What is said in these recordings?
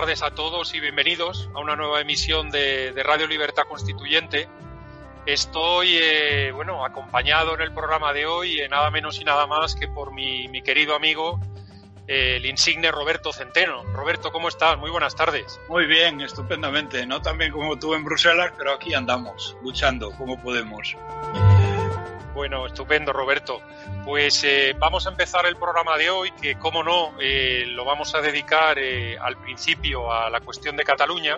Tardes a todos y bienvenidos a una nueva emisión de, de Radio Libertad Constituyente. Estoy, eh, bueno, acompañado en el programa de hoy, eh, nada menos y nada más que por mi, mi querido amigo, eh, el insigne Roberto Centeno. Roberto, ¿cómo estás? Muy buenas tardes. Muy bien, estupendamente. No tan bien como tú en Bruselas, pero aquí andamos, luchando como podemos. Bueno, estupendo, Roberto. Pues eh, vamos a empezar el programa de hoy, que como no, eh, lo vamos a dedicar eh, al principio a la cuestión de Cataluña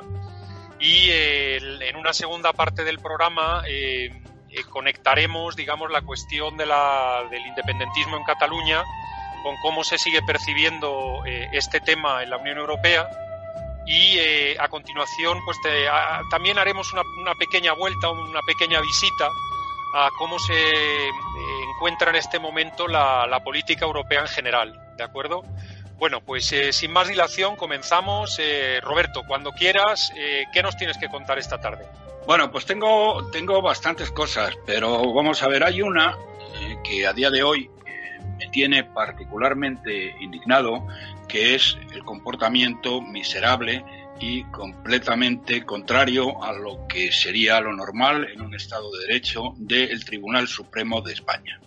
y eh, en una segunda parte del programa eh, eh, conectaremos, digamos, la cuestión de la, del independentismo en Cataluña con cómo se sigue percibiendo este tema en la Unión Europea y a continuación pues te- a- también haremos una, una pequeña vuelta, una pequeña visita a cómo se eh, encuentra en este momento la, la política europea en general, ¿de acuerdo? Bueno, pues eh, sin más dilación comenzamos. Eh, Roberto, cuando quieras, eh, ¿qué nos tienes que contar esta tarde? Bueno, pues tengo, tengo bastantes cosas, pero vamos a ver, hay una eh, que a día de hoy eh, me tiene particularmente indignado, que es el comportamiento miserable y completamente contrario a lo que sería lo normal en un Estado de Derecho del Tribunal Supremo de España.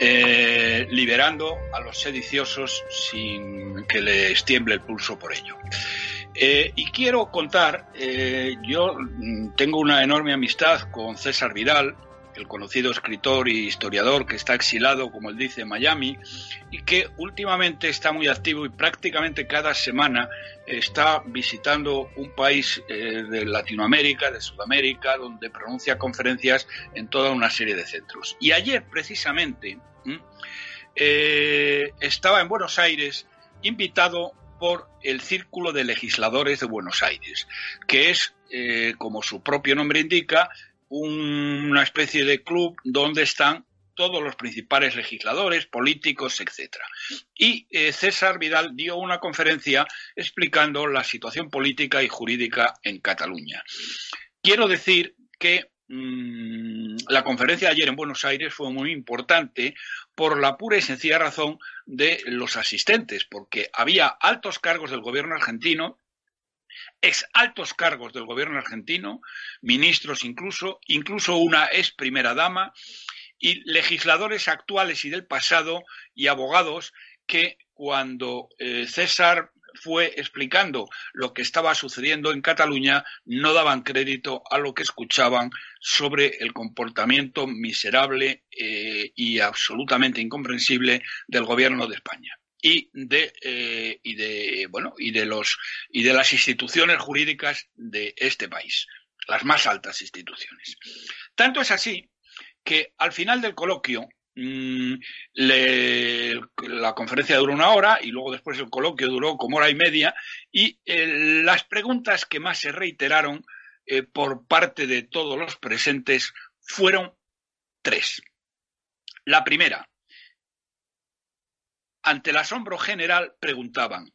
Eh, liberando a los sediciosos sin que les tiemble el pulso por ello. Eh, y quiero contar, eh, yo mm, tengo una enorme amistad con César Vidal, el conocido escritor y historiador que está exilado, como él dice, en Miami, y que últimamente está muy activo y prácticamente cada semana está visitando un país eh, de Latinoamérica, de Sudamérica, donde pronuncia conferencias en toda una serie de centros. Y ayer, precisamente, eh, estaba en Buenos Aires invitado por el Círculo de Legisladores de Buenos Aires, que es, eh, como su propio nombre indica, un- una especie de club donde están todos los principales legisladores, políticos, etcétera. Y eh, César Vidal dio una conferencia explicando la situación política y jurídica en Cataluña. Quiero decir que mm, la conferencia de ayer en Buenos Aires fue muy importante por la pura y sencilla razón de los asistentes, porque había altos cargos del gobierno argentino, ex altos cargos del gobierno argentino, ministros incluso, incluso una ex primera dama, y legisladores actuales y del pasado y abogados que cuando eh, César fue explicando lo que estaba sucediendo en Cataluña no daban crédito a lo que escuchaban sobre el comportamiento miserable eh, y absolutamente incomprensible del gobierno de España y de eh, y de bueno y de los y de las instituciones jurídicas de este país las más altas instituciones tanto es así que al final del coloquio mm, la conferencia duró una hora y luego después el coloquio duró como hora y media y eh, las preguntas que más se reiteraron eh, por parte de todos los presentes fueron tres. La primera, ante el asombro general, preguntaban,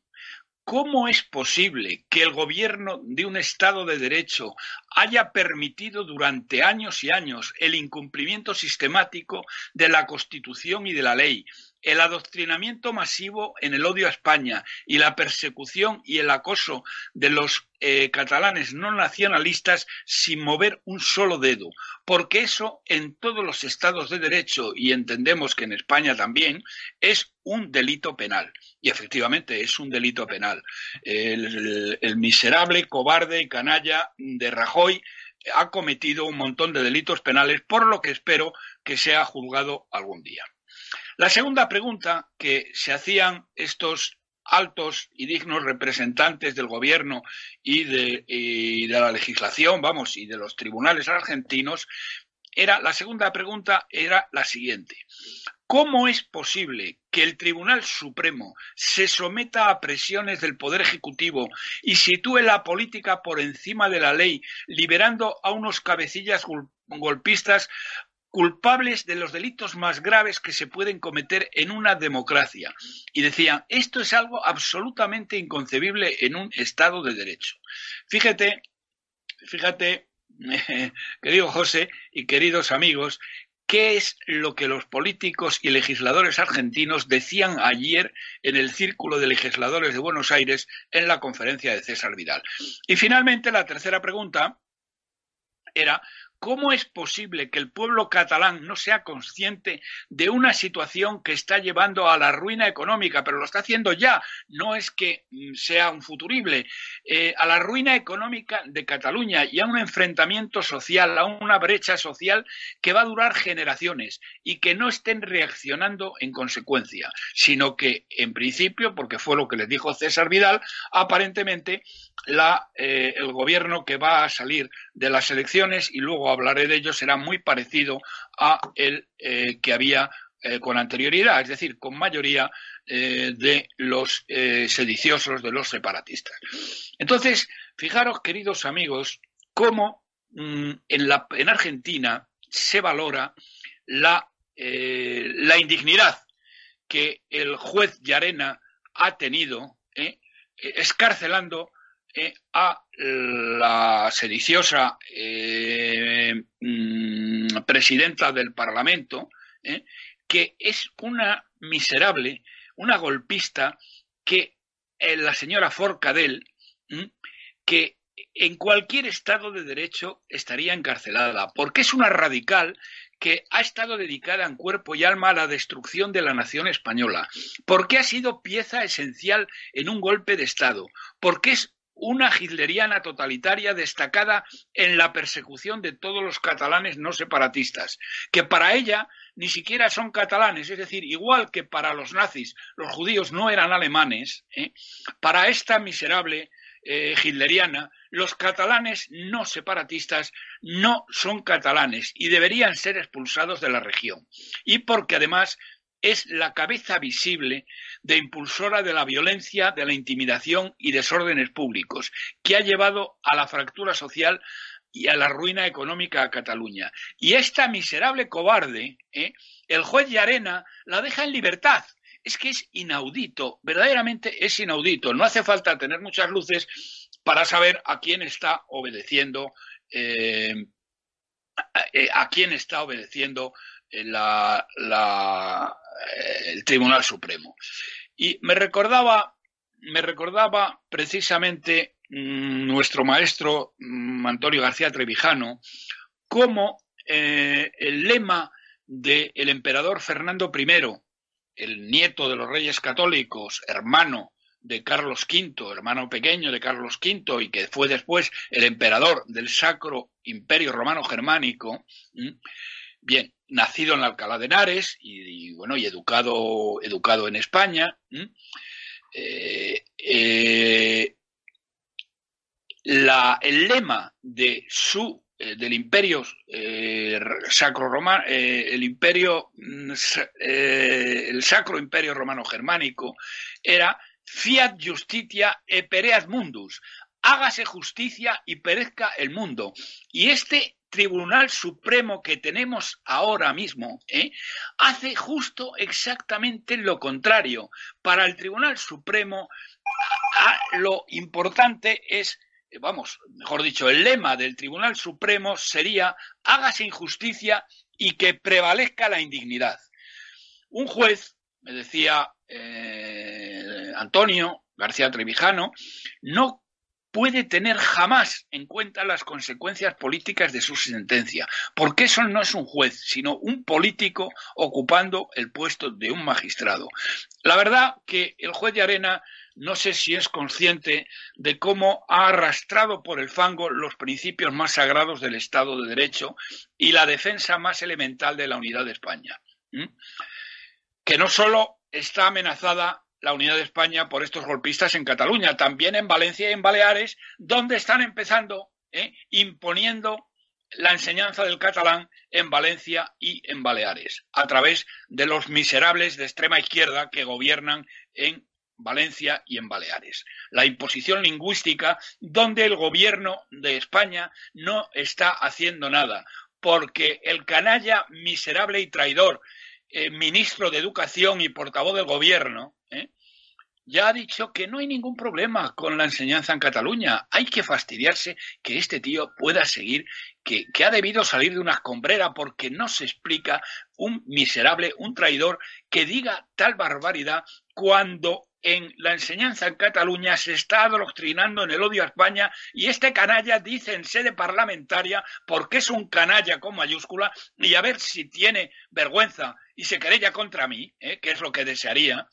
¿cómo es posible que el gobierno de un Estado de Derecho haya permitido durante años y años el incumplimiento sistemático de la Constitución y de la ley, el adoctrinamiento masivo en el odio a España y la persecución y el acoso de los eh, catalanes no nacionalistas sin mover un solo dedo, porque eso en todos los estados de derecho y entendemos que en España también es un delito penal. Y efectivamente es un delito penal. El, el- el miserable, cobarde y canalla de Rajoy ha cometido un montón de delitos penales, por lo que espero que sea juzgado algún día. La segunda pregunta que se hacían estos altos y dignos representantes del gobierno y de, la legislación, vamos, y de los tribunales argentinos, era la segunda pregunta era la siguiente: ¿Cómo es posible que el Tribunal Supremo se someta a presiones del Poder Ejecutivo y sitúe la política por encima de la ley, liberando a unos cabecillas golpistas culpables de los delitos más graves que se pueden cometer en una democracia. Y decían, esto es algo absolutamente inconcebible en un Estado de Derecho. Fíjate, fíjate, querido José y queridos amigos, ¿Qué es lo que los políticos y legisladores argentinos decían ayer en el Círculo de Legisladores de Buenos Aires en la conferencia de César Vidal? Y finalmente, la tercera pregunta era ¿Cómo es posible que el pueblo catalán no sea consciente de una situación que está llevando a la ruina económica, pero lo está haciendo ya? No es que mm, sea un futurible, eh, a la ruina económica de Cataluña y a un enfrentamiento social, a una brecha social que va a durar generaciones y que no estén reaccionando en consecuencia, sino que, en principio, porque fue lo que les dijo César Vidal, aparentemente eh, el gobierno que va a salir de las elecciones y luego hablaré de ello será muy parecido a el eh, que había eh, con anterioridad, es decir, con mayoría de los sediciosos, de los separatistas. Entonces, fijaros, queridos amigos, cómo mm, en, la, en Argentina se valora la, la indignidad que el juez Yarena ha tenido escarcelando eh, a la sediciosa eh, mm, presidenta del Parlamento, eh, que es una miserable, una golpista que la señora Forcadell, que en cualquier estado de derecho estaría encarcelada, porque es una radical que ha estado dedicada en cuerpo y alma a la destrucción de la nación española, porque ha sido pieza esencial en un golpe de Estado, porque es una hitleriana totalitaria destacada en la persecución de todos los catalanes no separatistas, que para ella ni siquiera son catalanes, es decir, igual que para los nazis los judíos no eran alemanes, ¿eh? para esta miserable eh, hitleriana, los catalanes no separatistas no son catalanes y deberían ser expulsados de la región. Y porque además es la cabeza visible de impulsora de la violencia, de la intimidación y desórdenes públicos, que ha llevado a la fractura social y a la ruina económica a Cataluña. Y esta miserable cobarde, ¿eh? el juez de Arena la deja en libertad. Es que es inaudito, verdaderamente es inaudito. No hace falta tener muchas luces para saber a quién está obedeciendo, eh, a, quién está obedeciendo eh, la, el Tribunal Supremo. Y me recordaba, me recordaba precisamente mm, nuestro maestro mm, Antonio García Trevijano, cómo eh, el lema del emperador Fernando I, el nieto de los reyes católicos, hermano de Carlos V, hermano pequeño de Carlos V, y que fue después el emperador del Sacro Imperio Romano Germánico, bien, nacido en Alcalá de Henares y, bueno, y educado, educado en España. Eh, eh, el lema de su eh, del imperio sacro romano el imperio mm, el sacro imperio romano germánico era fiat justitia e pereat mundus hágase justicia y perezca el mundo y este Tribunal Supremo que tenemos ahora mismo ¿eh? hace justo exactamente lo contrario. Para el Tribunal Supremo lo importante es, vamos, mejor dicho, el lema del Tribunal Supremo sería hágase injusticia y que prevalezca la indignidad. Un juez, me decía eh, Antonio García Trevijano, no puede tener jamás en cuenta las consecuencias políticas de su sentencia, porque eso no es un juez, sino un político ocupando el puesto de un magistrado. La verdad que el juez de Arena no sé si es consciente de cómo ha arrastrado por el fango los principios más sagrados del Estado de Derecho y la defensa más elemental de la unidad de España. Que no solo está amenazada la unidad de España por estos golpistas en Cataluña, también en Valencia y en Baleares, donde están empezando, ¿eh? imponiendo la enseñanza del catalán en Valencia y en Baleares, a través de los miserables de extrema izquierda que gobiernan en Valencia y en Baleares. La imposición lingüística donde el gobierno de España no está haciendo nada, porque el canalla miserable y traidor, eh, ministro de Educación y portavoz del gobierno, ¿eh? ya ha dicho que no hay ningún problema con la enseñanza en Cataluña. Hay que fastidiarse que este tío pueda seguir, que, que, ha debido salir de una escombrera porque no se explica un miserable, un traidor que diga tal barbaridad cuando en la enseñanza en Cataluña se está adoctrinando en el odio a España y este canalla dice en sede parlamentaria, porque es un canalla con mayúscula, y a ver si tiene vergüenza y se querella contra mí, ¿eh? que es lo que desearía,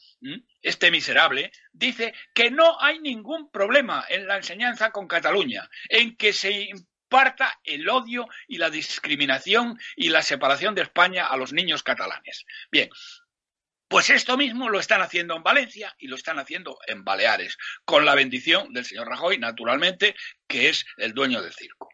este miserable, dice que no hay ningún problema en la enseñanza con Cataluña, en que se imparta el odio y la discriminación y la separación de España a los niños catalanes. Bien, pues esto mismo lo están haciendo en Valencia y lo están haciendo en Baleares, con la bendición del señor Rajoy, naturalmente, que es el dueño del circo.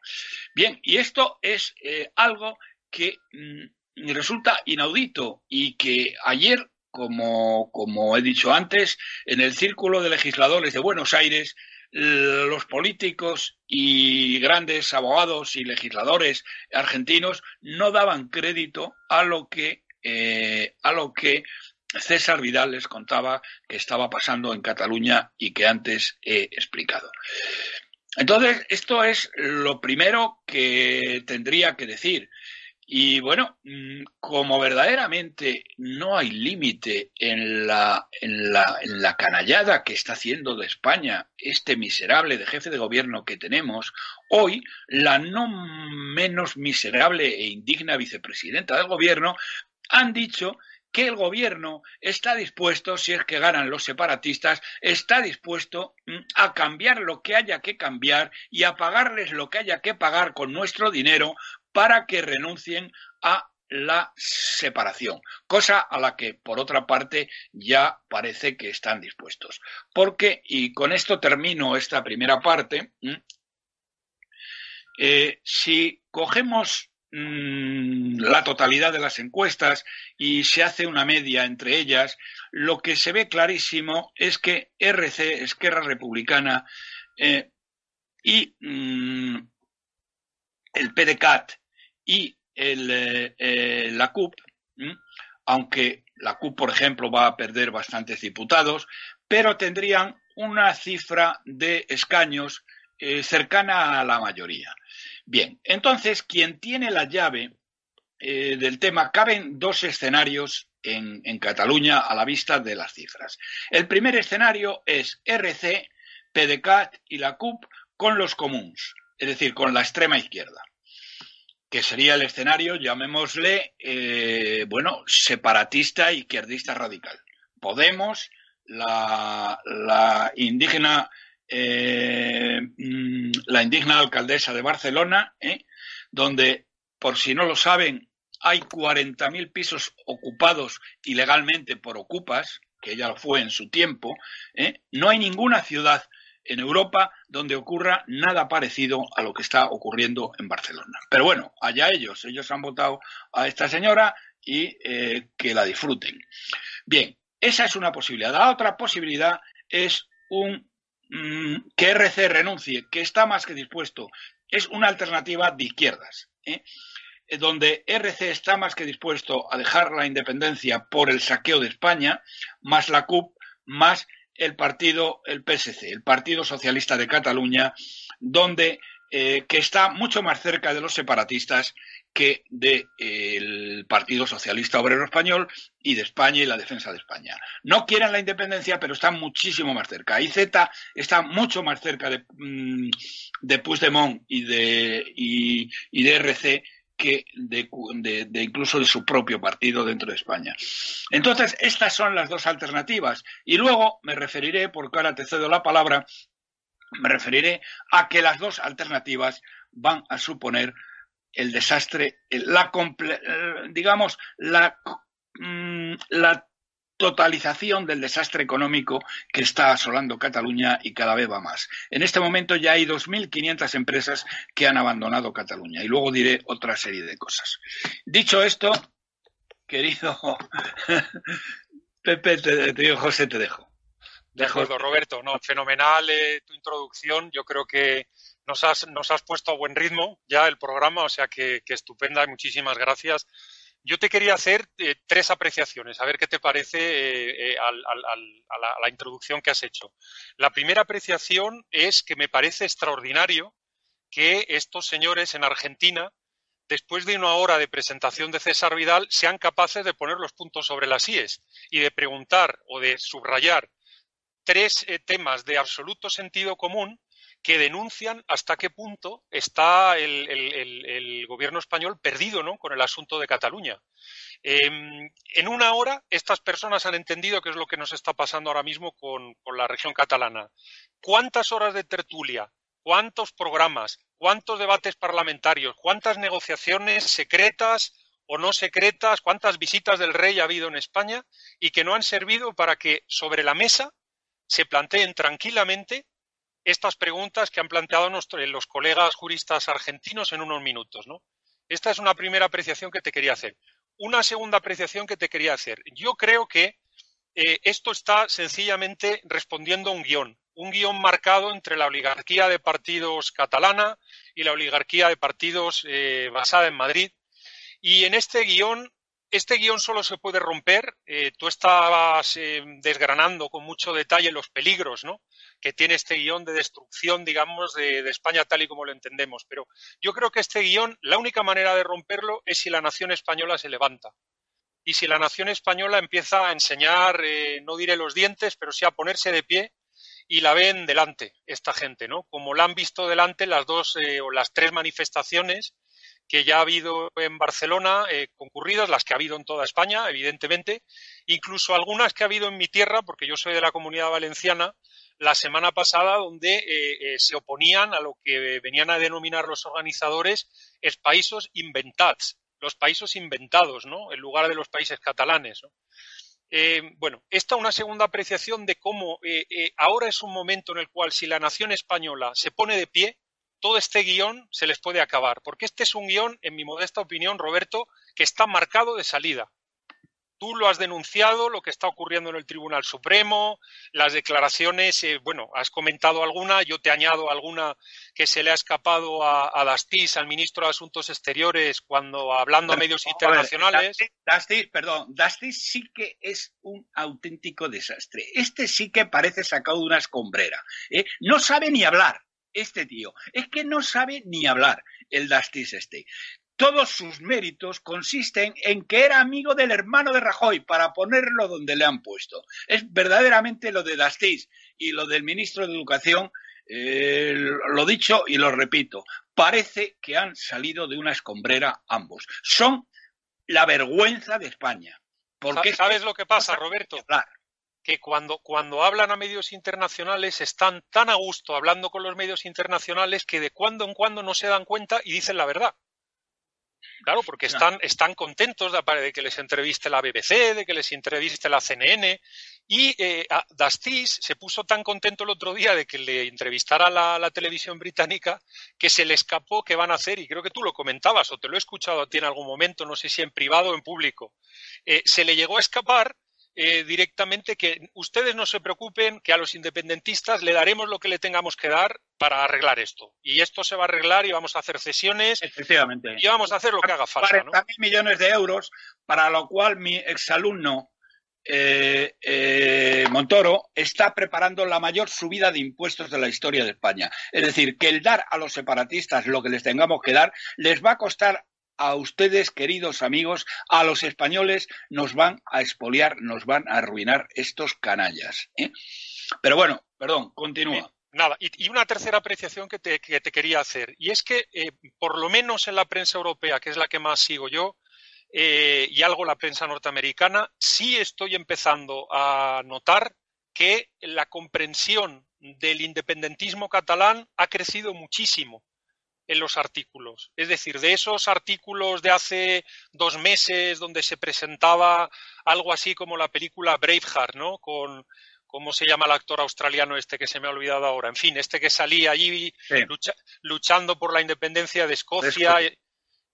Bien, y esto es eh, algo que mm, resulta inaudito y que ayer, como, como he dicho antes, en el Círculo de Legisladores de Buenos Aires, los políticos y grandes abogados y legisladores argentinos no daban crédito a lo que eh, a lo que César Vidal les contaba que estaba pasando en Cataluña y que antes he explicado. Entonces, esto es lo primero que tendría que decir. Y bueno, mm, como verdaderamente no hay límite en la, en, la, en la canallada que está haciendo de España este miserable de jefe de gobierno que tenemos, hoy la no menos miserable e indigna vicepresidenta del gobierno han dicho que el gobierno está dispuesto, si es que ganan los separatistas, está dispuesto mm, a cambiar lo que haya que cambiar y a pagarles lo que haya que pagar con nuestro dinero para que renuncien a la separación, cosa a la que, por otra parte, ya parece que están dispuestos. Porque, y con esto termino esta primera parte, mm, eh, si cogemos Mm, la totalidad de las encuestas y se hace una media entre ellas, lo que se ve clarísimo es que RC, Esquerra Republicana, eh, y mm, el PDCAT y el, eh, eh, la CUP, aunque la CUP, por ejemplo, va a perder bastantes diputados, pero tendrían una cifra de escaños cercana a la mayoría. Bien, entonces, quien tiene la llave eh, del tema, caben dos escenarios en, Cataluña a la vista de las cifras. El primer escenario es RC, PDCAT y la CUP con los comuns, es decir, con la extrema izquierda, que sería el escenario, llamémosle, eh, bueno, separatista izquierdista radical. Podemos, la indígena eh, mm, la indigna alcaldesa de Barcelona, ¿eh? donde, por si no lo saben, hay 40.000 pisos ocupados ilegalmente por ocupas, que ella lo fue en su tiempo. ¿eh? No hay ninguna ciudad en Europa donde ocurra nada parecido a lo que está ocurriendo en Barcelona. Pero bueno, allá ellos, ellos han votado a esta señora y que la disfruten. Bien, esa es una posibilidad. La otra posibilidad es un que RC renuncie, que está más que dispuesto, es una alternativa de izquierdas, ¿eh? Eh, donde RC está más que dispuesto a dejar la independencia por el saqueo de España, más la CUP, más el partido, el PSC, el Partido Socialista de Cataluña, donde eh, que está mucho más cerca de los separatistas que del eh, Partido Socialista Obrero Español y de España y la defensa de España. No quieren la independencia, pero están muchísimo más cerca. Y Z está mucho más cerca de, mm, de Puigdemont y de, y, de RC que de, de, incluso de su propio partido dentro de España. Entonces, estas son las dos alternativas. Y luego me referiré, porque ahora te cedo la palabra, me referiré a que las dos alternativas van a suponer el desastre, la digamos, la, mm, la totalización del desastre económico que está asolando Cataluña y cada vez va más. En este momento ya hay 2.500 empresas que han abandonado Cataluña y luego diré otra serie de cosas. Dicho esto, querido Pepe, te, José, te dejo. De acuerdo, Roberto. No, fenomenal eh, tu introducción. Yo creo que nos has, nos has puesto a buen ritmo ya el programa, o sea que, que estupenda muchísimas gracias. Yo te quería hacer eh, tres apreciaciones, a ver qué te parece eh, eh, a, la, introducción que has hecho. La primera apreciación es que me parece extraordinario que estos señores en Argentina, después de una hora de presentación de César Vidal, sean capaces de poner los puntos sobre las IES y de preguntar o de subrayar tres temas de absoluto sentido común que denuncian hasta qué punto está el, gobierno español perdido ¿no? con el asunto de Cataluña. Em, en una hora, estas personas han entendido qué es lo que nos está pasando ahora mismo con, con la región catalana. ¿Cuántas horas de tertulia? ¿Cuántos programas? ¿Cuántos debates parlamentarios? ¿Cuántas negociaciones secretas o no secretas? ¿Cuántas visitas del rey ha habido en España? Y que no han servido para que sobre la mesa se planteen tranquilamente estas preguntas que han planteado los colegas juristas argentinos en unos minutos. ¿no? Esta es una primera apreciación que te quería hacer. Una segunda apreciación que te quería hacer. Yo creo que eh, esto está sencillamente respondiendo a un guion, un guion marcado entre la oligarquía de partidos catalana y la oligarquía de partidos eh, basada en Madrid. Y en este guion este guion solo se puede romper. Eh, tú estabas eh, desgranando con mucho detalle los peligros ¿no? que tiene este guion de destrucción, digamos, de, España tal y como lo entendemos. Pero yo creo que este guion, la única manera de romperlo es si la nación española se levanta. Y si la nación española empieza a enseñar, eh, no diré los dientes, pero sí a ponerse de pie y la ven delante, esta gente, ¿no? Como la han visto delante las dos o las tres manifestaciones que ya ha habido en Barcelona, eh, concurridas, las que ha habido en toda España, evidentemente, incluso algunas que ha habido en mi tierra, porque yo soy de la comunidad valenciana, la semana pasada, donde eh, eh, se oponían a lo que venían a denominar los organizadores es países inventats, los países inventados, ¿no? En lugar de los países catalanes. bueno, esta una segunda apreciación de cómo ahora es un momento en el cual si la nación española se pone de pie, todo este guion se les puede acabar, porque este es un guion, en mi modesta opinión, Roberto, que está marcado de salida. Tú lo has denunciado, lo que está ocurriendo en el Tribunal Supremo, las declaraciones, eh, bueno, has comentado alguna, yo te añado alguna que se le ha escapado a, a Dastis, al ministro de Asuntos Exteriores, cuando hablando a medios internacionales. Dastis, perdón, Dastis sí que es un auténtico desastre. Este sí que parece sacado de una escombrera. ¿eh? No sabe ni hablar este tío. Es que no sabe ni hablar el Dastis este. Todos sus méritos consisten en que era amigo del hermano de Rajoy para ponerlo donde le han puesto. Es verdaderamente lo de Dastis y lo del ministro de Educación, eh, lo dicho y lo repito, parece que han salido de una escombrera ambos. Son la vergüenza de España. Porque ¿Sabes lo que pasa, Roberto? Que cuando, cuando hablan a medios internacionales están tan a gusto hablando con los medios internacionales que de cuando en cuando no se dan cuenta y dicen la verdad. Claro, porque están, están contentos de, que les entreviste la BBC, de que les entreviste la CNN. Y eh, Dastis se puso tan contento el otro día de que le entrevistara la, la, televisión británica que se le escapó qué van a hacer. Y creo que tú lo comentabas o te lo he escuchado a ti en algún momento, no sé si en privado o en público. Eh, se le llegó a escapar eh, directamente que ustedes no se preocupen, que a los independentistas le daremos lo que le tengamos que dar para arreglar esto. Y esto se va a arreglar y vamos a hacer cesiones. Efectivamente. Y vamos a hacer lo que haga falta. 40 mil millones de euros, para lo cual mi exalumno eh, eh, Montoro está preparando la mayor subida de impuestos de la historia de España. Es decir, que el dar a los separatistas lo que les tengamos que dar les va a costar a ustedes, queridos amigos, a los españoles, nos van a expoliar, nos van a arruinar estos canallas. ¿eh? Pero bueno, perdón, continúa. Nada, y, una tercera apreciación que te, quería hacer, y es que eh, por lo menos en la prensa europea, que es la que más sigo yo, eh, y algo la prensa norteamericana, sí estoy empezando a notar que la comprensión del independentismo catalán ha crecido muchísimo en los artículos. Es decir, de esos artículos de hace dos meses donde se presentaba algo así como la película Braveheart, ¿no? Con, ¿cómo se llama el actor australiano este que se me ha olvidado ahora? En fin, este que salía allí luchando por la independencia de Escocia.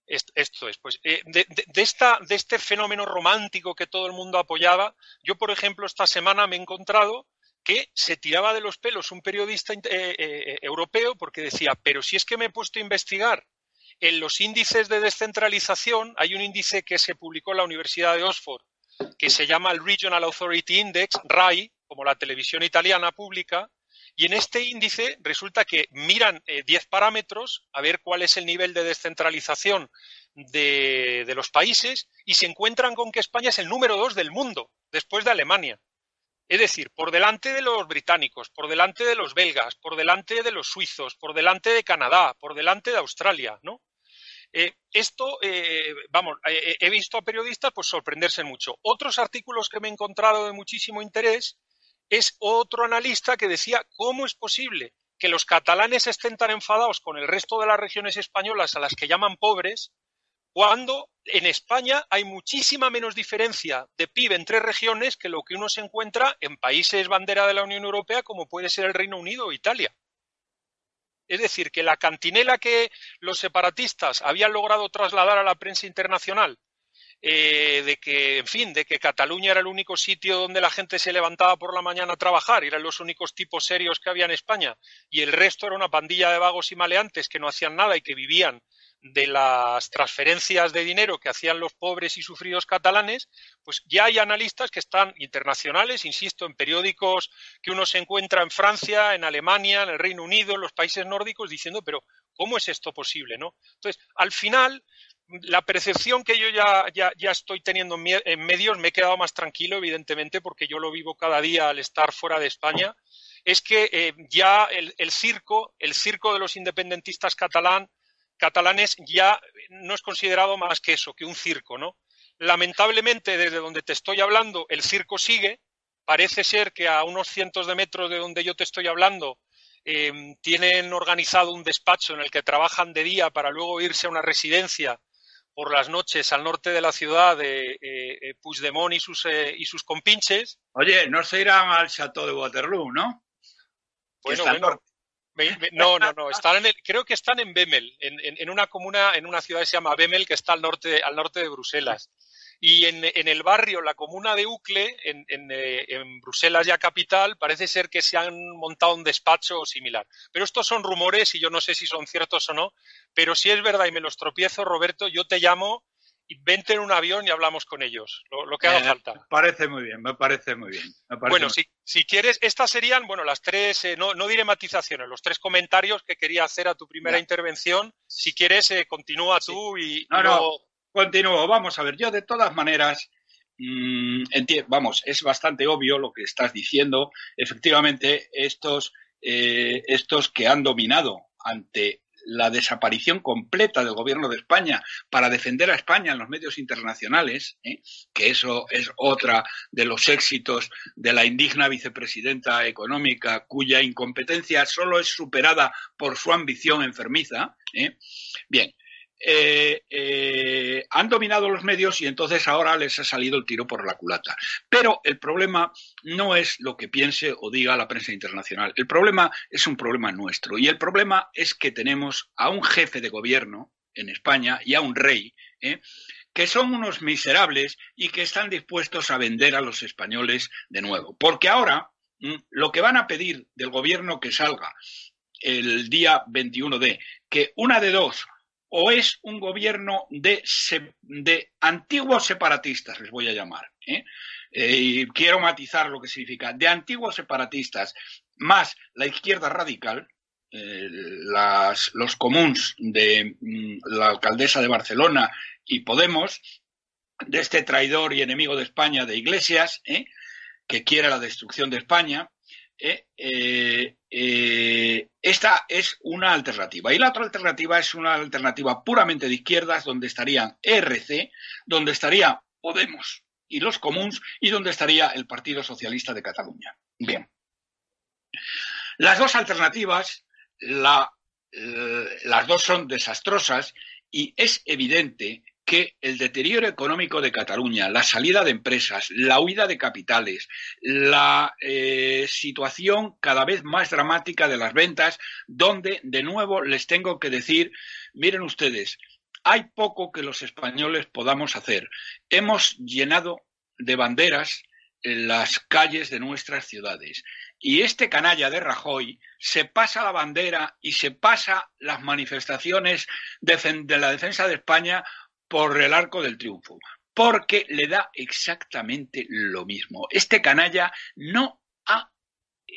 Esto, es, pues, eh, de, esta, de este fenómeno romántico que todo el mundo apoyaba, yo, por ejemplo, esta semana me he encontrado que se tiraba de los pelos un periodista eh, eh, europeo porque decía, pero si es que me he puesto a investigar en los índices de descentralización, hay un índice que se publicó en la Universidad de Oxford que se llama el Regional Authority Index, RAI, como la televisión italiana pública, y en este índice resulta que miran 10 parámetros a ver cuál es el nivel de descentralización de, de, los países y se encuentran con que España es el número dos del mundo, después de Alemania. Es decir, por delante de los británicos, por delante de los belgas, por delante de los suizos, por delante de Canadá, por delante de Australia, ¿no? Eh, esto, eh, vamos, eh, he visto a periodistas pues sorprenderse mucho. Otros artículos que me he encontrado de muchísimo interés es otro analista que decía cómo es posible que los catalanes estén tan enfadados con el resto de las regiones españolas a las que llaman pobres cuando en España hay muchísima menos diferencia de PIB entre regiones que lo que uno se encuentra en países bandera de la Unión Europea como puede ser el Reino Unido o Italia. Es decir, que la cantinela que los separatistas habían logrado trasladar a la prensa internacional eh, de que, en fin, de que Cataluña era el único sitio donde la gente se levantaba por la mañana a trabajar, eran los únicos tipos serios que había en España, y el resto era una pandilla de vagos y maleantes que no hacían nada y que vivían de las transferencias de dinero que hacían los pobres y sufridos catalanes, pues ya hay analistas que están internacionales, insisto, en periódicos que uno se encuentra en Francia, en Alemania, en el Reino Unido, en los países nórdicos, diciendo, pero ¿cómo es esto posible? ¿no? Entonces, al final, la percepción que yo ya, ya, estoy teniendo en medios, me he quedado más tranquilo, evidentemente, porque yo lo vivo cada día al estar fuera de España, es que eh, ya el, el, circo, el circo de los independentistas catalán, catalanes ya no es considerado más que eso, que un circo, ¿no? Lamentablemente, desde donde te estoy hablando, el circo sigue. Parece ser que a unos cientos de metros de donde yo te estoy hablando em, tienen organizado un despacho en el que trabajan de día para luego irse a una residencia por las noches al norte de la ciudad de eh, eh Puigdemont y sus, eh, y sus compinches. Oye, no se irán al Chateau de Waterloo, ¿no? Bueno, bueno, no, no, no. Están en creo que están en Bemel, en, una comuna, en una ciudad que se llama Bemel, que está al norte, al norte de Bruselas. Y en, el barrio, la comuna de Ucle, en, eh, en, Bruselas ya capital, parece ser que se han montado un despacho similar. Pero estos son rumores y yo no sé si son ciertos o no. Pero si es verdad y me los tropiezo, Roberto, yo te llamo vente en un avión y hablamos con ellos, lo, que haga eh, falta. Me parece muy bien, me parece muy bien. bueno, Si, si, quieres, estas serían, bueno, las tres, eh, no, no, diré matizaciones, los tres comentarios que quería hacer a tu primera intervención. Si quieres, eh, continúa tú y... No, no, continúo. Vamos a ver, yo de todas maneras... Mm, vamos, es bastante obvio lo que estás diciendo. Efectivamente, estos, estos que han dominado ante la desaparición completa del gobierno de España para defender a España en los medios internacionales, ¿eh? que eso es otra de los éxitos de la indigna vicepresidenta económica cuya incompetencia solo es superada por su ambición enfermiza. ¿eh? Bien, eh, eh, han dominado los medios y entonces ahora les ha salido el tiro por la culata. Pero el problema no es lo que piense o diga la prensa internacional. El problema es un problema nuestro. Y el problema es que tenemos a un jefe de gobierno en España y a un rey ¿eh? que son unos miserables y que están dispuestos a vender a los españoles de nuevo. Porque ahora lo que van a pedir del gobierno que salga el día 21 de que una de dos o es un gobierno de, antiguos separatistas, les voy a llamar. ¿eh? Eh, y quiero matizar lo que significa. De antiguos separatistas más la izquierda radical, eh, los comuns de mm, la alcaldesa de Barcelona y Podemos, de este traidor y enemigo de España de Iglesias, que quiere la destrucción de España, eh, eh, eh, esta es una alternativa. Y la otra alternativa es una alternativa puramente de izquierdas, donde estarían ERC, donde estaría Podemos y los comuns, y donde estaría el Partido Socialista de Cataluña. Bien. Las dos alternativas, la las dos son desastrosas y es evidente que el deterioro económico de Cataluña, la salida de empresas, la huida de capitales, la eh, situación cada vez más dramática de las ventas, donde de nuevo les tengo que decir, miren ustedes, hay poco que los españoles podamos hacer. Hemos llenado de banderas las calles de nuestras ciudades. Y este canalla de Rajoy se pasa la bandera y se pasa las manifestaciones de la defensa de España por el arco del triunfo, porque le da exactamente lo mismo. Este canalla no ha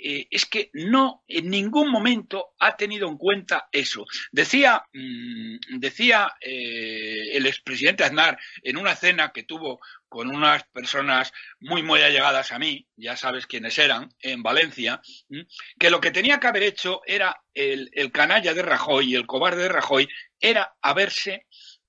eh, es que no en ningún momento ha tenido en cuenta eso. Decía, mm, decía eh, el expresidente Aznar en una cena que tuvo con unas personas muy, muy allegadas a mí, ya sabes quiénes eran, en Valencia, que lo que tenía que haber hecho era el, el canalla de Rajoy el cobarde de Rajoy, era haberse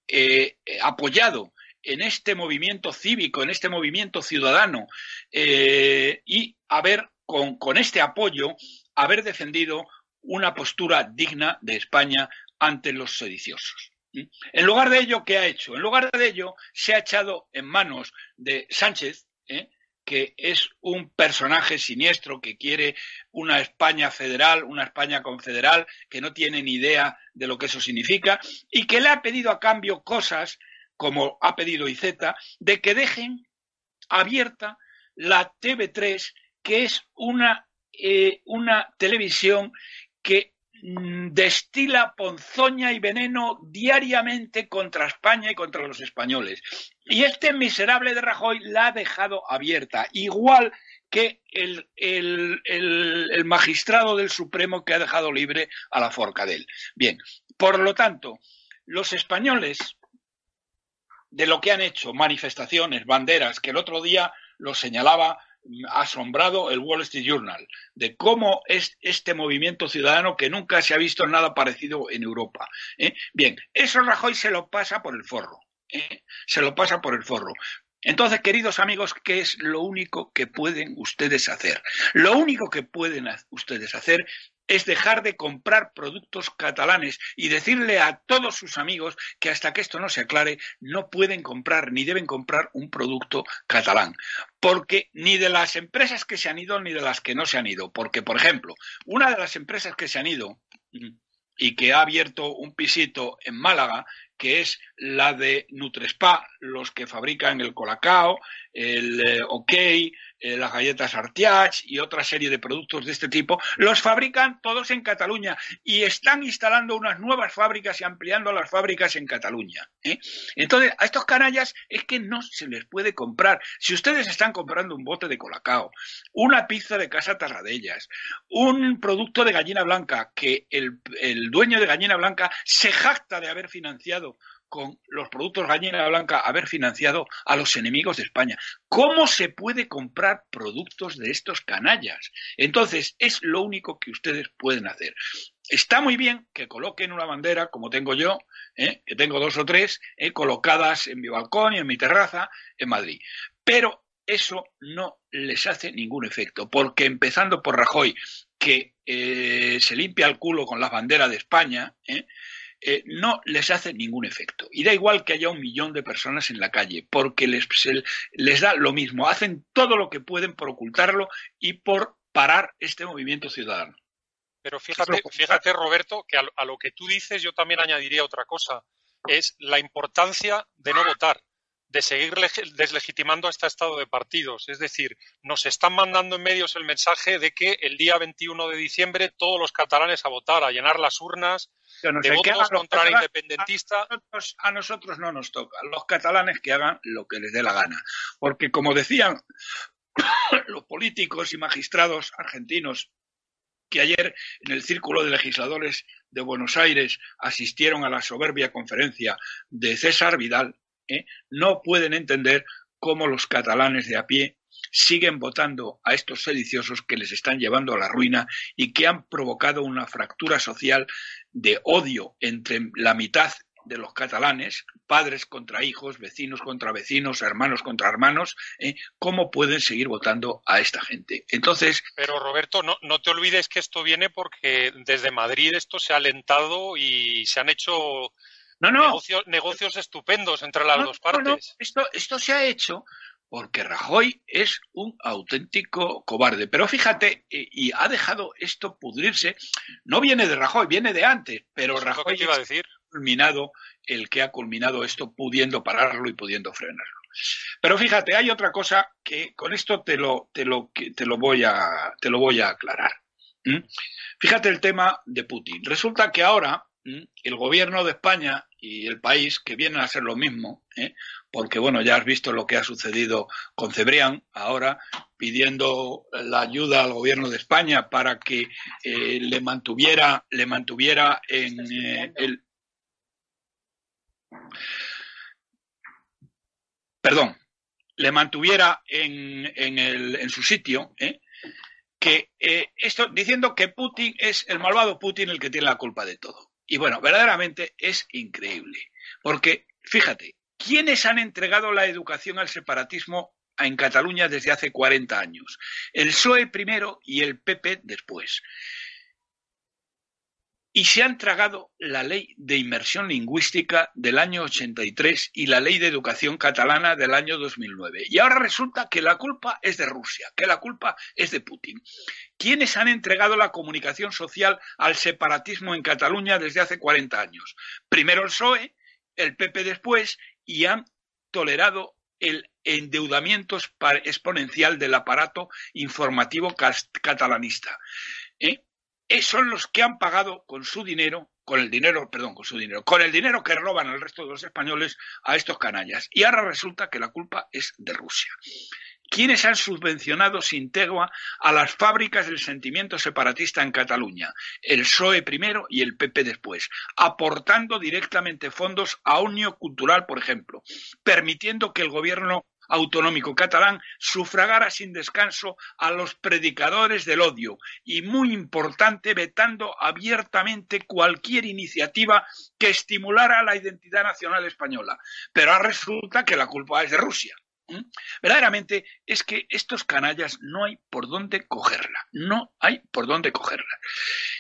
eh, apoyado en este movimiento cívico, en este movimiento ciudadano, eh, y haber, con, con este apoyo, haber defendido una postura digna de España ante los sediciosos. En lugar de ello, ¿qué ha hecho? En lugar de ello, se ha echado en manos de Sánchez, ¿eh? Que es un personaje siniestro que quiere una España federal, una España confederal, que no tiene ni idea de lo que eso significa, y que le ha pedido a cambio cosas, como ha pedido IZ, de que dejen abierta la TV3, que es una, eh, una televisión que destila ponzoña y veneno diariamente contra España y contra los españoles. Y este miserable de Rajoy la ha dejado abierta, igual que el, el, magistrado del Supremo que ha dejado libre a la Forcadell. Bien, por lo tanto, los españoles de lo que han hecho, manifestaciones, banderas, que el otro día lo señalaba asombrado el Wall Street Journal de cómo es este movimiento ciudadano que nunca se ha visto nada parecido en Europa. ¿eh? Bien, eso Rajoy se lo pasa por el forro. ¿eh? Se lo pasa por el forro. Entonces, queridos amigos, ¿qué es lo único que pueden ustedes hacer? Lo único que pueden ustedes hacer es dejar de comprar productos catalanes y decirle a todos sus amigos que hasta que esto no se aclare no pueden comprar ni deben comprar un producto catalán. Porque ni de las empresas que se han ido ni de las que no se han ido. Porque, por ejemplo, una de las empresas que se han ido y que ha abierto un pisito en Málaga, que es la de Nutrespa, los que fabrican el colacao, el eh, OK, eh, las galletas Artiach y otra serie de productos de este tipo, los fabrican todos en Cataluña y están instalando unas nuevas fábricas y ampliando las fábricas en Cataluña. ¿eh? Entonces, a estos canallas es que no se les puede comprar. Si ustedes están comprando un bote de colacao, una pizza de casa Tarradellas, un producto de gallina blanca que el, el dueño de gallina blanca se jacta de haber financiado con los productos gallina blanca haber financiado a los enemigos de España. ¿Cómo se puede comprar productos de estos canallas? Entonces, es lo único que ustedes pueden hacer. Está muy bien que coloquen una bandera, como tengo yo, ¿eh? que tengo dos o tres, ¿eh? colocadas en mi balcón y en mi terraza en Madrid. Pero eso no les hace ningún efecto, porque empezando por Rajoy, que eh, se limpia el culo con la bandera de España, ¿eh? Eh, no les hace ningún efecto. Y da igual que haya un millón de personas en la calle, porque les, les da lo mismo. Hacen todo lo que pueden por ocultarlo y por parar este movimiento ciudadano. Pero fíjate, fíjate Roberto, que a lo que tú dices yo también añadiría otra cosa. Es la importancia de no votar de seguir deslegitimando a este estado de partidos. Es decir, nos están mandando en medios el mensaje de que el día 21 de diciembre todos los catalanes a votar, a llenar las urnas de votos contra el independentista. A nosotros, no nos toca. Los catalanes que hagan lo que les dé la gana. Porque, como decían los políticos y magistrados argentinos que ayer en el Círculo de Legisladores de Buenos Aires asistieron a la soberbia conferencia de César Vidal, ¿eh? no pueden entender cómo los catalanes de a pie siguen votando a estos sediciosos que les están llevando a la ruina y que han provocado una fractura social de odio entre la mitad de los catalanes, padres contra hijos, vecinos contra vecinos, hermanos contra hermanos, ¿eh? cómo pueden seguir votando a esta gente. Entonces. Pero Roberto, no, no te olvides que esto viene porque desde Madrid esto se ha alentado y se han hecho Negocios, estupendos entre las dos partes. Esto, esto se ha hecho porque Rajoy es un auténtico cobarde. Pero fíjate, y ha dejado esto pudrirse, no viene de Rajoy, viene de antes, pero Rajoy iba a decir. culminado el que ha culminado esto pudiendo pararlo y pudiendo frenarlo. Pero fíjate, hay otra cosa que con esto te lo, te lo, te lo, voy, a, te lo voy a aclarar. Fíjate el tema de Putin. Resulta que ahora el gobierno de España y el país, que vienen a ser lo mismo, ¿eh? porque bueno, ya has visto lo que ha sucedido con Cebrián ahora, pidiendo la ayuda al gobierno de España para que eh, le mantuviera, le mantuviera en eh, el perdón, le mantuviera en, en, el, en su sitio, que esto diciendo que Putin es el malvado Putin el que tiene la culpa de todo. Y bueno, verdaderamente es increíble, porque fíjate, ¿quiénes han entregado la educación al separatismo en Cataluña desde hace 40 años? El PSOE primero y el PP después y se han tragado la ley de inmersión lingüística del año 83 y la ley de educación catalana del año 2009. Y ahora resulta que la culpa es de Rusia, que la culpa es de Putin. ¿Quiénes han entregado la comunicación social al separatismo en Cataluña desde hace 40 años? Primero el PSOE, el PP después, y han tolerado el endeudamiento exponencial del aparato informativo catalanista. ¿Eh? Eh, son los que han pagado con su dinero, con el dinero, perdón, con su dinero, con el dinero que roban al resto de los españoles a estos canallas. Y ahora resulta que la culpa es de Rusia. ¿Quiénes han subvencionado sin tegua a las fábricas del sentimiento separatista en Cataluña? El PSOE primero y el PP después, aportando directamente fondos a Unio Cultural, por ejemplo, permitiendo que el gobierno autonómico catalán sufragara sin descanso a los predicadores del odio y, muy importante, vetando abiertamente cualquier iniciativa que estimulara la identidad nacional española. Pero resulta que la culpa es de Rusia. Verdaderamente es que estos canallas no hay por dónde cogerla, no hay por dónde cogerla.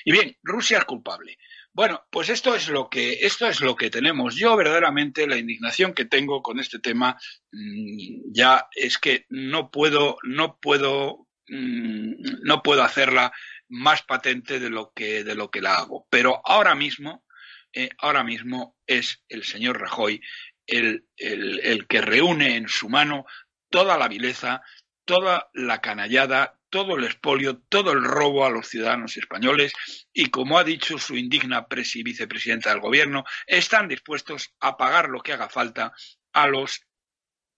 Y bien, Rusia es culpable. Bueno, pues esto es lo que esto es lo que tenemos. Yo verdaderamente la indignación que tengo con este tema mm, ya es que no puedo no puedo mm, no puedo hacerla más patente de lo que de lo que la hago. Pero ahora mismo eh, ahora mismo es el señor Rajoy el, el, el que reúne en su mano toda la vileza, toda la canallada, todo el expolio, todo el robo a los ciudadanos españoles y, como ha dicho su indigna presi vicepresidenta del Gobierno, están dispuestos a pagar lo que haga falta a los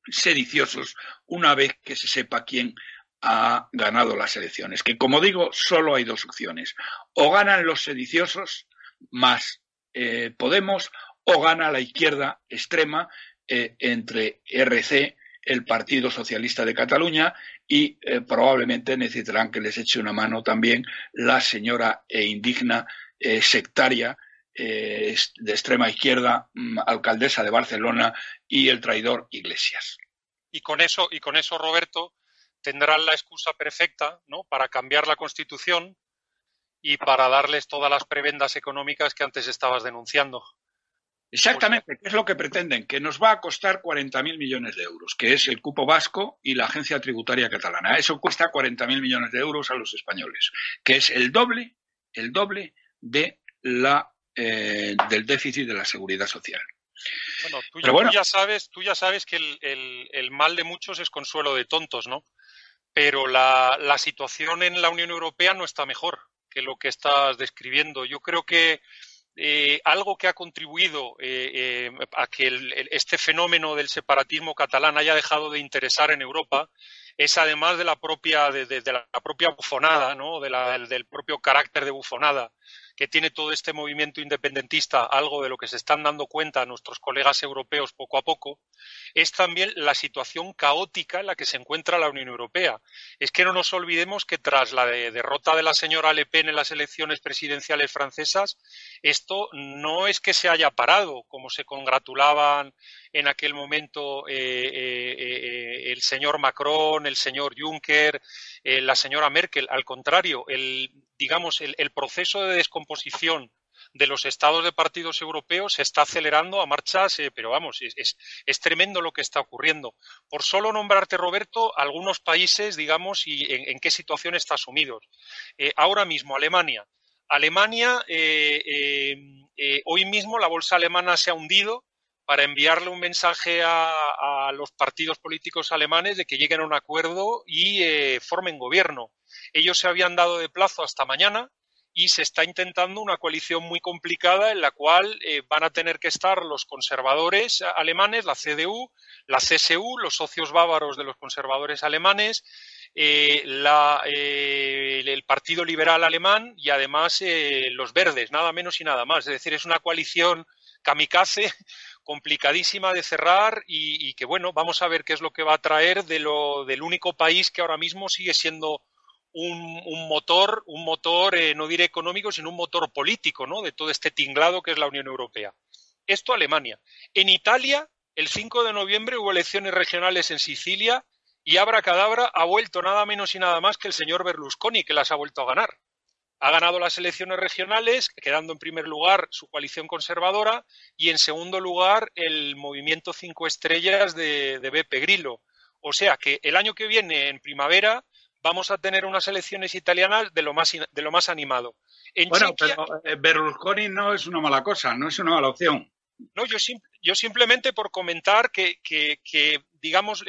sediciosos una vez que se sepa quién ha ganado las elecciones. Que, como digo, solo hay dos opciones. O ganan los sediciosos más eh, Podemos o gana la izquierda extrema eh, entre RC el Partido Socialista de Cataluña y eh, probablemente necesitarán que les eche una mano también la señora e indigna eh, sectaria eh, de extrema izquierda, mm, alcaldesa de Barcelona y el traidor Iglesias. Y con eso, y con eso, Roberto, tendrán la excusa perfecta ¿no? para cambiar la Constitución y para darles todas las prebendas económicas que antes estabas denunciando. Exactamente, ¿qué es lo que pretenden? Que nos va a costar 40.000 millones de euros, que es el cupo vasco y la agencia tributaria catalana. Eso cuesta 40.000 millones de euros a los españoles, que es el doble, el doble de la, eh, del déficit de la seguridad social. Bueno, tú, ya, sabes, tú ya sabes que el, el, mal de muchos es consuelo de tontos, ¿no? Pero la, la situación en la Unión Europea no está mejor que lo que estás describiendo. Yo creo que eh, algo que ha contribuido eh, eh, a que este fenómeno del separatismo catalán haya dejado de interesar en Europa es además de la propia de, la propia bufonada, ¿no? del, propio carácter de bufonada que tiene todo este movimiento independentista, algo de lo que se están dando cuenta nuestros colegas europeos poco a poco, es también la situación caótica en la que se encuentra la Unión Europea. Es que no nos olvidemos que tras la derrota de la señora Le Pen en las elecciones presidenciales francesas, esto no es que se haya parado, como se congratulaban en aquel momento eh, eh, eh, el señor Macron, el señor Juncker, la señora Merkel. Al contrario, el, digamos, el, proceso de descomposición de los estados de partidos europeos se está acelerando a marchas, pero vamos, es, tremendo lo que está ocurriendo. Por solo nombrarte, Roberto, algunos países, digamos, y en, qué situación está sumidos. ahora mismo, Alemania. Alemania, hoy mismo la bolsa alemana se ha hundido para enviarle un mensaje a, los partidos políticos alemanes de que lleguen a un acuerdo y eh, formen gobierno. Ellos se habían dado de plazo hasta mañana y se está intentando una coalición muy complicada en la cual eh, van a tener que estar los conservadores alemanes, la CDU, la CSU, los socios bávaros de los conservadores alemanes, eh, el Partido Liberal Alemán y además los verdes, nada menos y nada más. Es decir, es una coalición kamikaze complicadísima de cerrar y, que bueno, vamos a ver qué es lo que va a traer de lo, del único país que ahora mismo sigue siendo un, motor, un motor, eh, no diré económico, sino un motor político, ¿no? De todo este tinglado que es la Unión Europea. Esto Alemania. En Italia, el 5 de noviembre hubo elecciones regionales en Sicilia y Abra Cadabra ha vuelto nada menos y nada más que el señor Berlusconi, que las ha vuelto a ganar ha ganado las elecciones regionales, quedando en primer lugar su coalición conservadora y en segundo lugar el movimiento Cinco Estrellas de, Beppe Grillo. O sea que el año que viene, en primavera, vamos a tener unas elecciones italianas de lo más, de lo más animado. bueno, pero eh, Berlusconi no es una mala cosa, no es una mala opción. No, yo, yo simplemente por comentar que, digamos,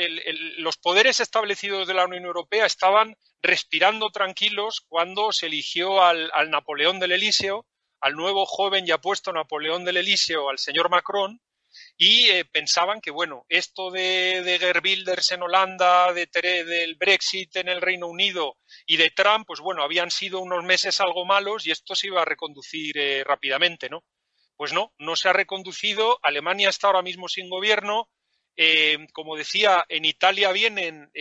los poderes establecidos de la Unión Europea estaban respirando tranquilos cuando se eligió al, Napoleón del Elíseo, al nuevo joven y apuesto Napoleón del Elíseo, al señor Macron, y eh, pensaban que, bueno, esto de, de Gerbilders en Holanda, de, del Brexit en el Reino Unido y de Trump, pues bueno, habían sido unos meses algo malos y esto se iba a reconducir eh, rápidamente, ¿no? Pues no, no se ha reconducido. Alemania está ahora mismo sin gobierno. Eh, como decía, en Italia vienen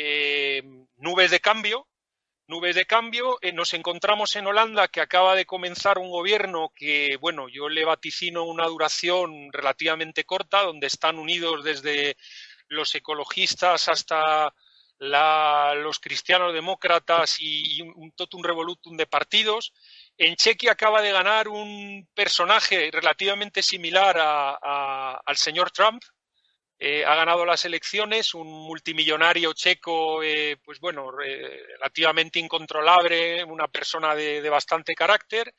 nubes de cambio, nubes de cambio. Eh, nos encontramos en Holanda, que acaba de comenzar un gobierno que, bueno, yo le vaticino una duración relativamente corta, donde están unidos desde los ecologistas hasta los cristianos demócratas y, un totum revolutum de partidos. En Chequia acaba de ganar un personaje relativamente similar al señor Trump, eh, ha ganado las elecciones, un multimillonario checo, eh, pues bueno, relativamente incontrolable, una persona de, bastante carácter.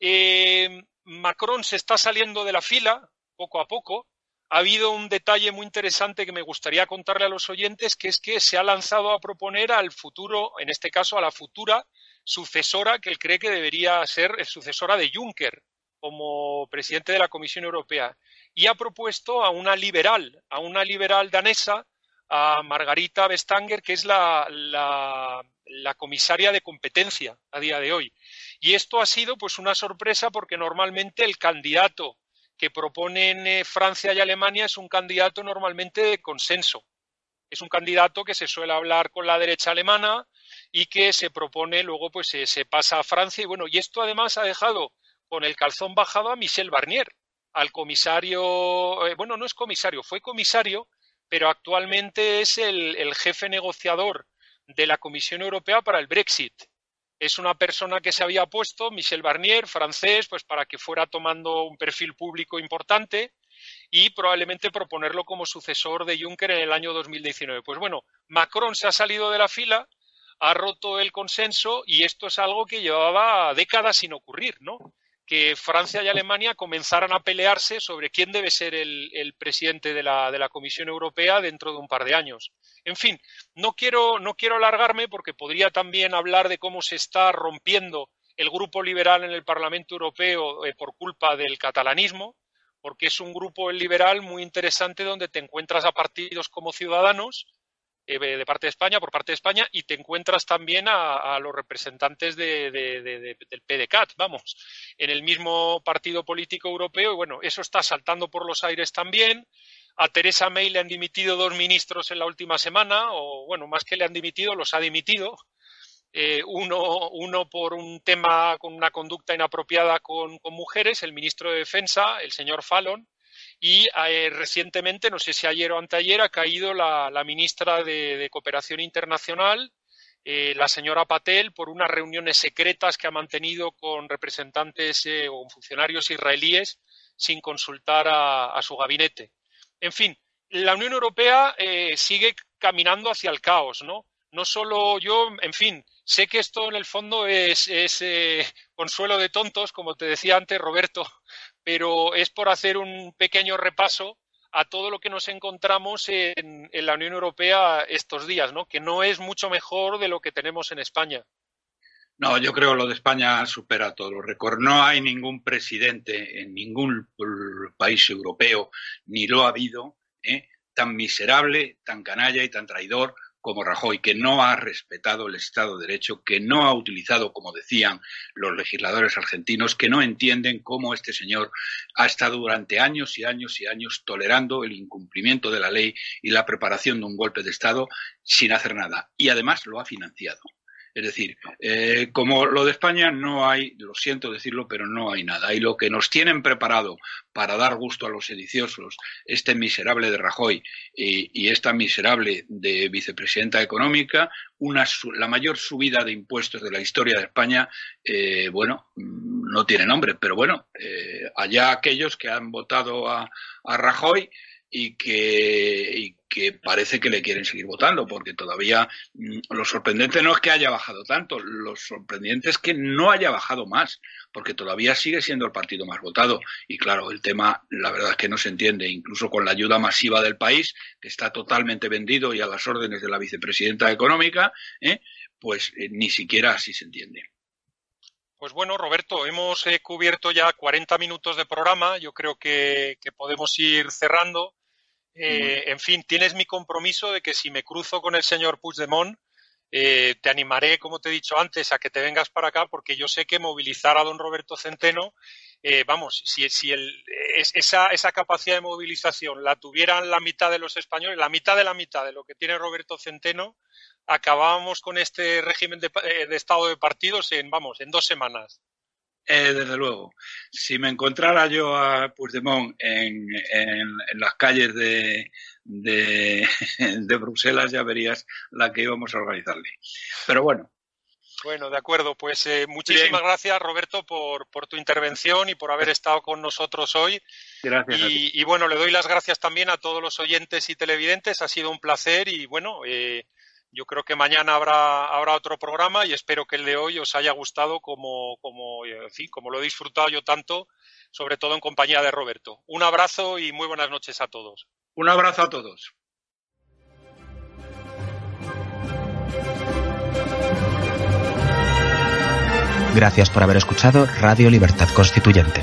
Eh, Macron se está saliendo de la fila poco a poco. Ha habido un detalle muy interesante que me gustaría contarle a los oyentes, que es que se ha lanzado a proponer al futuro, en este caso a la futura sucesora que él cree que debería ser sucesora de Juncker como presidente de la Comisión Europea y ha propuesto a una liberal, a una liberal danesa, a Margarita Vestager, que es la, la, comisaria de competencia a día de hoy. Y esto ha sido pues una sorpresa porque normalmente el candidato que proponen eh, Francia y Alemania es un candidato normalmente de consenso. Es un candidato que se suele hablar con la derecha alemana y que se propone luego pues se pasa a Francia y bueno, y esto además ha dejado con el calzón bajado a Michel Barnier, al comisario, eh, bueno, no es comisario, fue comisario, pero actualmente es el, jefe negociador de la Comisión Europea para el Brexit. Es una persona que se había puesto, Michel Barnier, francés, pues para que fuera tomando un perfil público importante y probablemente proponerlo como sucesor de Juncker en el año 2019. Pues bueno, Macron se ha salido de la fila, ha roto el consenso y esto es algo que llevaba décadas sin ocurrir, ¿no? que Francia y Alemania comenzaran a pelearse sobre quién debe ser el, presidente de la, Comisión Europea dentro de un par de años. En fin, no quiero, no quiero alargarme porque podría también hablar de cómo se está rompiendo el grupo liberal en el Parlamento Europeo eh, por culpa del catalanismo, porque es un grupo liberal muy interesante donde te encuentras a partidos como Ciudadanos, eh, de parte de España, por parte de España, y te encuentras también a, los representantes del PDCAT, vamos, en el mismo partido político europeo, y bueno, eso está saltando por los aires también. A Teresa May le han dimitido dos ministros en la última semana, o bueno, más que le han dimitido, los ha dimitido. Eh, uno, por un tema con una conducta inapropiada con, mujeres, el ministro de Defensa, el señor Fallon, y eh, recientemente, no sé si ayer o anteayer, ha caído la, ministra de, Cooperación Internacional, eh, la señora Patel, por unas reuniones secretas que ha mantenido con representantes eh, o funcionarios israelíes sin consultar a, su gabinete. En fin, la Unión Europea sigue caminando hacia el caos, ¿no? No solo yo, en fin, sé que esto en el fondo es, es consuelo de tontos, como te decía antes, Roberto, pero es por hacer un pequeño repaso a todo lo que nos encontramos en, la Unión Europea estos días, ¿no? que no es mucho mejor de lo que tenemos en España. No, yo creo lo de España supera todo lo récord. No hay ningún presidente en ningún país europeo, ni lo ha habido, ¿eh? tan miserable, tan canalla y tan traidor como Rajoy, que no ha respetado el Estado de Derecho, que no ha utilizado, como decían los legisladores argentinos, que no entienden cómo este señor ha estado durante años y años y años tolerando el incumplimiento de la ley y la preparación de un golpe de Estado sin hacer nada. Y además lo ha financiado. Es decir, eh, como lo de España no hay, lo siento decirlo, pero no hay nada. Y lo que nos tienen preparado para dar gusto a los sediciosos, este miserable de Rajoy y, esta miserable de vicepresidenta económica, una, la mayor subida de impuestos de la historia de España, eh, bueno, mm, no tiene nombre, pero bueno, eh, allá aquellos que han votado a, a Rajoy y que, que parece que le quieren seguir votando, porque todavía mm, lo sorprendente no es que haya bajado tanto, lo sorprendente es que no haya bajado más, porque todavía sigue siendo el partido más votado. Y claro, el tema, la verdad es que no se entiende, incluso con la ayuda masiva del país, que está totalmente vendido y a las órdenes de la vicepresidenta económica, ¿eh? pues eh, ni siquiera así se entiende. Pues bueno, Roberto, hemos eh, cubierto ya 40 minutos de programa. Yo creo que podemos ir cerrando. Eh, en fin, tienes mi compromiso de que si me cruzo con el señor Puigdemont, eh, te animaré, como te he dicho antes, a que te vengas para acá, porque yo sé que movilizar a don Roberto Centeno, eh, vamos, si, si esa, esa, capacidad de movilización la tuvieran la mitad de los españoles, la mitad de la mitad de lo que tiene Roberto Centeno, acabábamos con este régimen de, de estado de partidos en, vamos, en dos semanas. Eh, desde luego. Si me encontrara yo a Puigdemont en, en, las calles de, de, Bruselas, ya verías la que íbamos a organizarle. Pero bueno. Bueno, de acuerdo. Pues eh, muchísimas gracias, Roberto, por, por, tu intervención y por haber estado con nosotros hoy. Gracias. Y, y, bueno, le doy las gracias también a todos los oyentes y televidentes. Ha sido un placer y bueno. Eh, yo creo que mañana habrá, habrá otro programa y espero que el de hoy os haya gustado como, como, como lo he disfrutado yo tanto, sobre todo en compañía de Roberto. Un abrazo y muy buenas noches a todos. Un abrazo a todos. Gracias por haber escuchado Radio Libertad Constituyente.